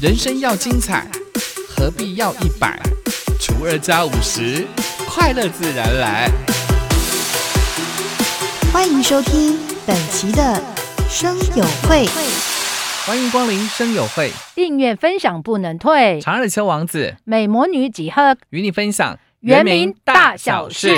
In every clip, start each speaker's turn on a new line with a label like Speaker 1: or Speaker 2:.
Speaker 1: 人生要精彩，何必要一百除二加五十，快乐自然来。
Speaker 2: 欢迎收听本期的生友会，
Speaker 1: 欢迎光临生友会，
Speaker 3: 订阅分享不能退。
Speaker 1: 长耳秋王子
Speaker 3: 美魔女几何
Speaker 1: 与你分享
Speaker 3: 原名大小事。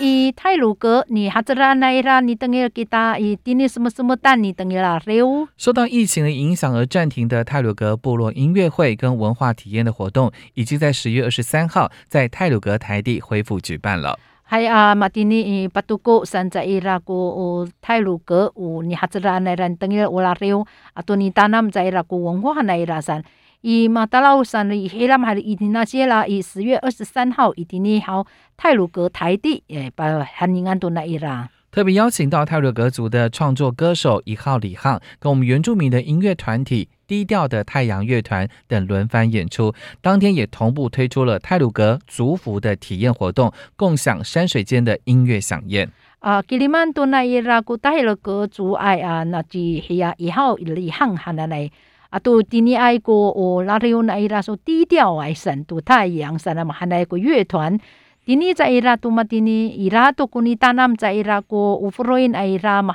Speaker 3: 伊丁尼伊泰鲁格，你哈兹拉奈拉，你等于给他伊丁尼什么什么蛋，你等于啦六。
Speaker 1: 受到疫情的影响而暂停的泰鲁格部落音乐会跟文化体验的活动，已经在十月二十三号在泰鲁格台地恢复举办了。
Speaker 3: 还啊，马丁尼伊巴杜古山在伊拉古泰鲁格有你哈兹拉奈拉等于乌拉六，啊，多尼达南在伊拉古文化奈拉山。以马达拉山的以黑拉海的伊迪那些啦，以十月二十三号伊迪尼号泰鲁格台地诶，把汉尼安多那伊拉。
Speaker 1: 特别邀请到泰鲁格族的创作歌手一号李汉，跟我们原住民的音乐团体低调的太阳乐团等轮番演出。当天也同步推出了泰鲁格族服的体验活动，共享山水间的音乐飨宴。
Speaker 3: 啊，吉里曼多那伊拉古泰鲁格族爱啊，那即系啊一号李汉汉那来。啊，都今年爱过哦，拉里有那伊拉说低调爱神，都太阳神啊嘛，还那个乐团。今年在伊拉都嘛，今年伊拉都古尼达南在伊拉过乌弗罗因伊拉嘛，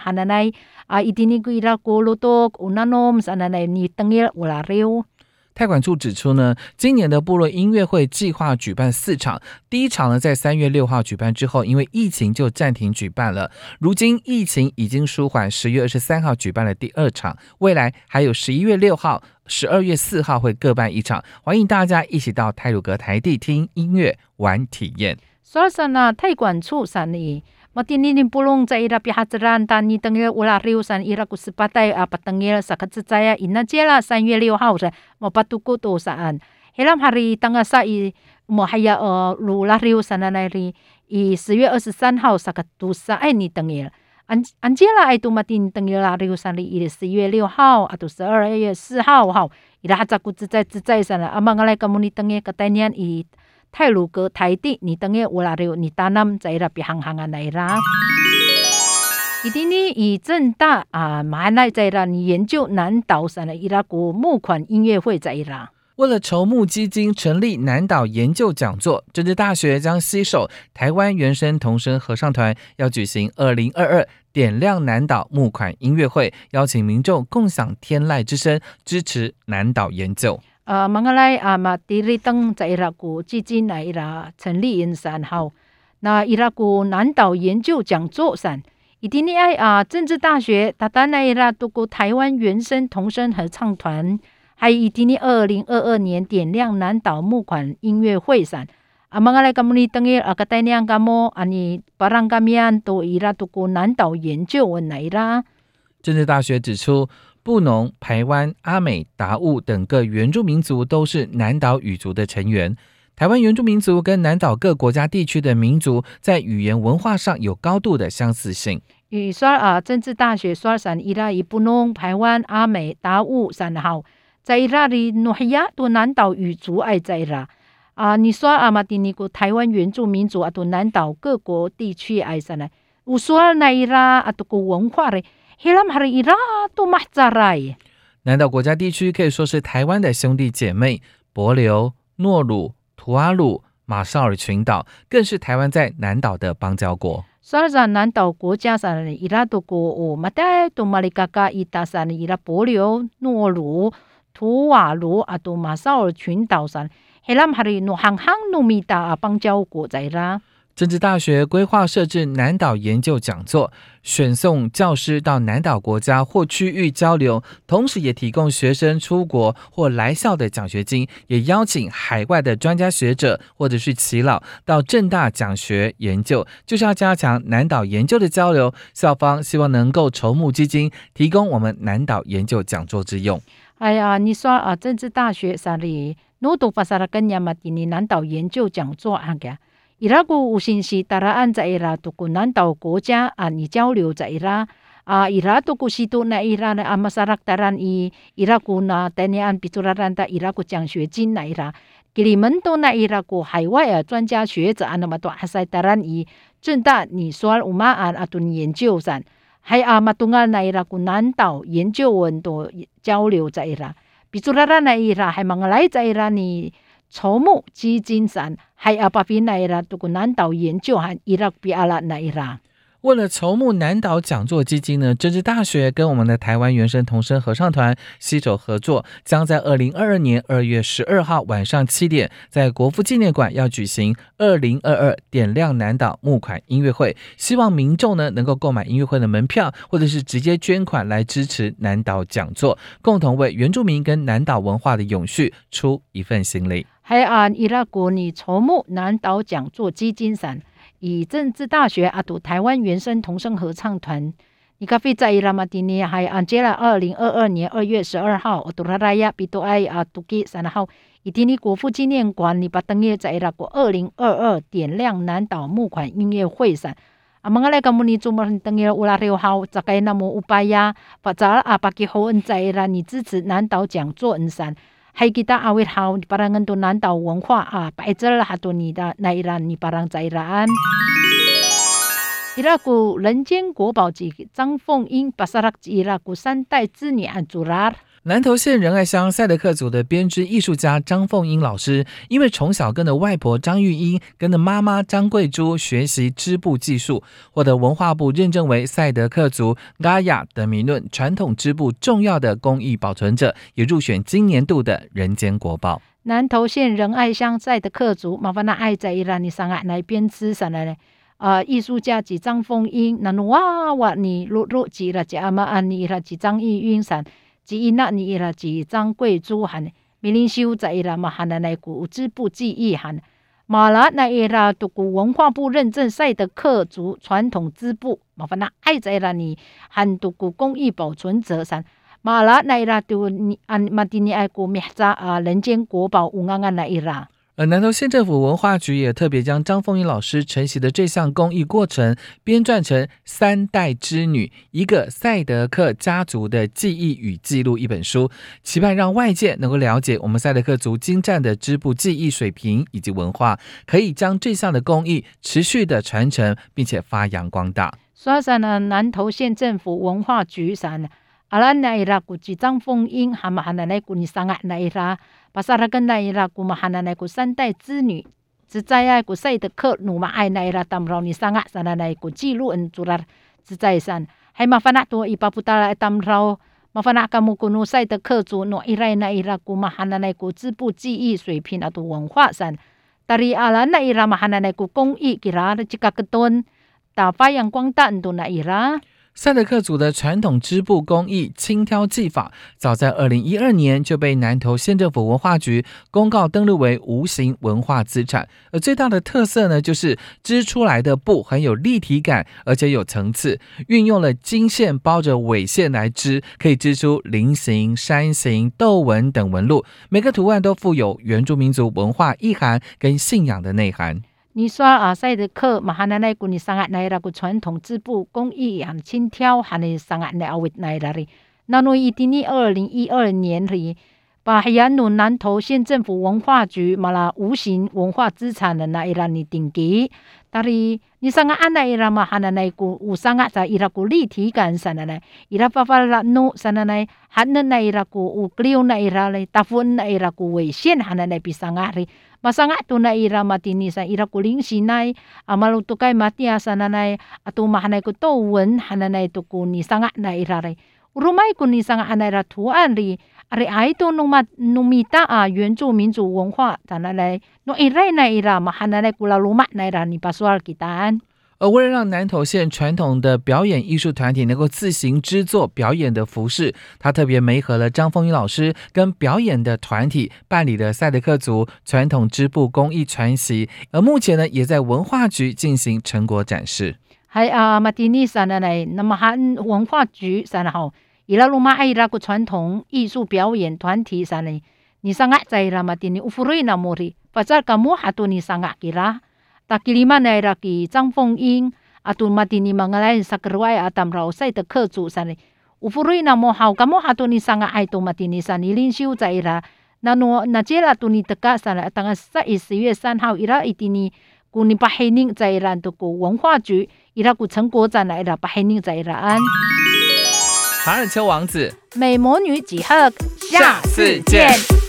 Speaker 3: 还那来啊，伊今年古伊拉过罗多乌那诺姆神那来尼登耶乌拉里欧。
Speaker 1: 太管处指出呢，今年的部落音乐会计划举办四场，第一场呢在三月六号举办之后，因为疫情就暂停举办了。如今疫情已经舒缓，十月二十三号举办了第二场，未来还有十一月六号、十二月四号会各办一场，欢迎大家一起到泰鲁格台地听音乐、玩体验。
Speaker 3: 所以说呢，太管处上 呢。Matinin pulong sa ira pihatran tani tengel ula riusan ira ku sepatai apa tengel sakat secaya ina jela san yue liu hao sa mo patuku to saan. Helam hari tangga sa i mo haya uh, lu la riusan na ri i 十月二十三号 sakat tu sa ai ni tengel. An Angela ai tu matin tengel la riusan ri i 十月六号 atau 十二月四号号ira hatza ku zai zai sana amang alai kamu ni tengel katanian i 泰鲁格台地，你等于乌拉六，你大南在那边行行啊来啦。伊丁尼以正大啊，马来在那你研究南岛上的伊拉国募款音乐会在啦。
Speaker 1: 为了筹募基金，成立南岛研究讲座，政治大学将携手台湾原声童声合唱团，要举行二零二二点亮南岛募款音乐会，邀请民众共享天籁之声，支持南岛研究。
Speaker 3: 呃，马来啊嘛，第二等在伊拉国基金来伊拉成立因山后，那伊拉国南岛研究讲座上，伊丁尼爱啊政治大学，他当来伊拉读过台湾原声童声合唱团，还有伊丁尼二零二二年点亮南岛募款音乐会上，啊，马来甘姆尼等于啊个带亮甘么，啊你巴朗甘米安都伊拉读过南岛研究问来啦。
Speaker 1: 政治大学指出。布农、排湾、阿美、达悟等各原住民族都是南岛语族的成员。台湾原住民族跟南岛各国家地区的民族在语言文化上有高度的相似性。
Speaker 3: 与说啊，政治大学说山伊拉伊布农、排湾、阿美、达悟三号，在伊拉里诺黑亚多南岛语族爱在啦啊，你说阿马蒂尼古台湾原住民族啊，多南岛各国地区爱上来，我说那伊拉啊，多个文化嘞。
Speaker 1: 南岛国家地区可以说是台湾的兄弟姐妹，帛琉、诺鲁、图阿鲁、马绍尔群岛更是台湾在南岛的邦交国。
Speaker 3: 所以在南岛国家上伊拉多国哦，马代多马里嘎嘎伊达上伊拉帛琉、诺鲁、图瓦卢啊，多马绍尔群岛上，黑兰哈里诺行行努米达啊邦交国在啦。
Speaker 1: 政治大学规划设置南岛研究讲座，选送教师到南岛国家或区域交流，同时也提供学生出国或来校的奖学金，也邀请海外的专家学者或者是耆老到正大讲学研究，就是要加强南岛研究的交流。校方希望能够筹募基金，提供我们南岛研究讲座之用。
Speaker 3: 哎呀，你说啊，政治大学啥里，努读发萨拉根亚马蒂尼南岛研究讲座啊个。伊拉古有信息，达拉安在伊拉都古南岛国家啊，你交流在伊拉啊，伊拉都古西都那伊拉的阿玛萨拉达兰伊伊拉古那带你安比图拉兰达伊拉古奖学金那伊拉，给你们都那伊拉古海外啊专家学者啊那么多哈塞达兰伊正大你说乌马安阿顿研究上，还阿玛东安那伊拉古南岛研究文多交流在伊拉。bicara na ira hai mangalai za ira ni 筹募基金伞，还阿巴比那伊拉都个南岛研究和伊拉比阿拉那伊拉。
Speaker 1: 为了筹募南岛讲座基金呢，政治大学跟我们的台湾原声童声合唱团携手合作，将在二零二二年二月十二号晚上七点，在国父纪念馆要举行二零二二点亮南岛募款音乐会。希望民众呢能够购买音乐会的门票，或者是直接捐款来支持南岛讲座，共同为原住民跟南岛文化的永续出一份心力。
Speaker 3: 还按伊拉国拟筹募南岛讲座基金伞。以政治大学阿杜台湾原声童声合唱团，你咖啡在伊拉马蒂尼还安接了二零二二年二月十二号，阿杜拉拉亚比多埃阿杜基三号，以蒂尼国父纪念馆你把登耶在伊拉国二零二二点亮南岛木款音乐会上。啊，mga lay kamu ni cuma tengil ulah riu hau zakai namu upaya, pacar apa ki ho en 在伊拉你支持南岛讲座恩山。还记得阿维好，你把人都南岛文化啊，摆这了哈多你的那一栏，你把人在然。伊拉古人间国宝级张凤英，巴萨拉伊拉古三代之女安祖拉。
Speaker 1: 南投县仁爱乡赛德克族的编织艺术家张凤英老师，因为从小跟着外婆张玉英、跟着妈妈张桂珠学习织布技术，获得文化部认证为赛德克族嘎雅的名论传统织布重要的工艺保存者，也入选今年度的人间国宝。
Speaker 3: 南投县仁爱乡赛德克族，麻烦那爱在伊拉尼上岸来编织上来呢？啊，艺术家及张凤英，那哇哇你录录几了？加嘛安尼啦，及张玉英上。即伊那尼伊拉即张贵珠汉米林修在伊拉嘛汉的那古织布技艺汉马拉那伊拉独古文化部认证赛德克族传统织布，麻烦那爱在伊拉尼汉独古工艺保存者上马拉那伊拉都尼安马蒂尼爱古米扎啊人间国宝乌安安那伊拉。
Speaker 1: 而南投县政府文化局也特别将张凤英老师承袭的这项工艺过程编撰成《三代织女：一个赛德克家族的记忆与记录》一本书，期盼让外界能够了解我们赛德克族精湛的织布技艺水平以及文化，可以将这项的工艺持续的传承，并且发扬光大。
Speaker 3: 说上呢，南投县政府文化局上，阿拉那伊拉估计张凤英还嘛还那来估你上啊那伊拉。巴萨拉根那伊拉古马哈那那古三代之女，只在爱古赛的克努马爱那伊拉当饶你上啊，萨那那古记录恩主拉只在山，还麻烦那多伊巴布达来当饶，麻烦那卡木古努赛的克族诺伊拉那伊拉古马哈那
Speaker 1: 赛德克族的传统织布工艺轻挑技法，早在二零一二年就被南投县政府文化局公告登录为无形文化资产。而最大的特色呢，就是织出来的布很有立体感，而且有层次，运用了金线包着纬线来织，可以织出菱形、山形、斗纹等纹路，每个图案都富有原住民族文化意涵跟信仰的内涵。
Speaker 3: 你说啊，赛德克马哈那那古尼上岸来那个传统织布工艺和轻挑和你上岸来阿维来那里，那侬一定你二零一二年里，把海洋努南投县政府文化局马拉无形文化资产的那一拉你定级，但是你上岸那伊拉嘛哈那那古有上岸在伊拉古立体感上的呢，伊拉发发拉努上的呢，哈那那伊拉古有 glue 那伊拉嘞，大部分那伊拉古纬线哈那那比上岸哩。masanga tu na ira matini sa ira kuling sinay amal kai mati nai atu mahanay ku to wen hananai tu ku kuni sanga na ira re, rumai kuni sanga anay ra tuan ri. Ari ai tu nu mat numita a yuan zu min zu wong hua tanalay no ira na ira mahananay kula luma na ira ni pasual kitaan.
Speaker 1: 而为了让南投县传统的表演艺术团体能够自行制作表演的服饰，他特别媒合了张凤英老师跟表演的团体办理了赛德克族传统织布工艺传习，而目前呢也在文化局进行成果展示。
Speaker 3: 还啊，马蒂尼山的呢，那么还文化局山的哈，伊拉鲁马爱拉个传统艺术表演团体山呢，你上爱在伊拉马蒂尼乌弗瑞那莫里，发展个莫哈多你上达吉里曼来了，给张凤英阿，杜马蒂尼玛格莱萨格鲁埃阿达姆罗塞德克主上的。乌福瑞那么好，干么哈多尼桑阿爱杜玛蒂尼上的领袖在伊拉。那诺那杰拉多尼德加上了，当个十一十月三号伊拉伊蒂尼古尼巴黑宁在伊拉都古文化局伊拉古成果展来了，巴黑宁在
Speaker 1: 伊拉安。卡尔丘王子，
Speaker 3: 美魔女几何，
Speaker 1: 下次见。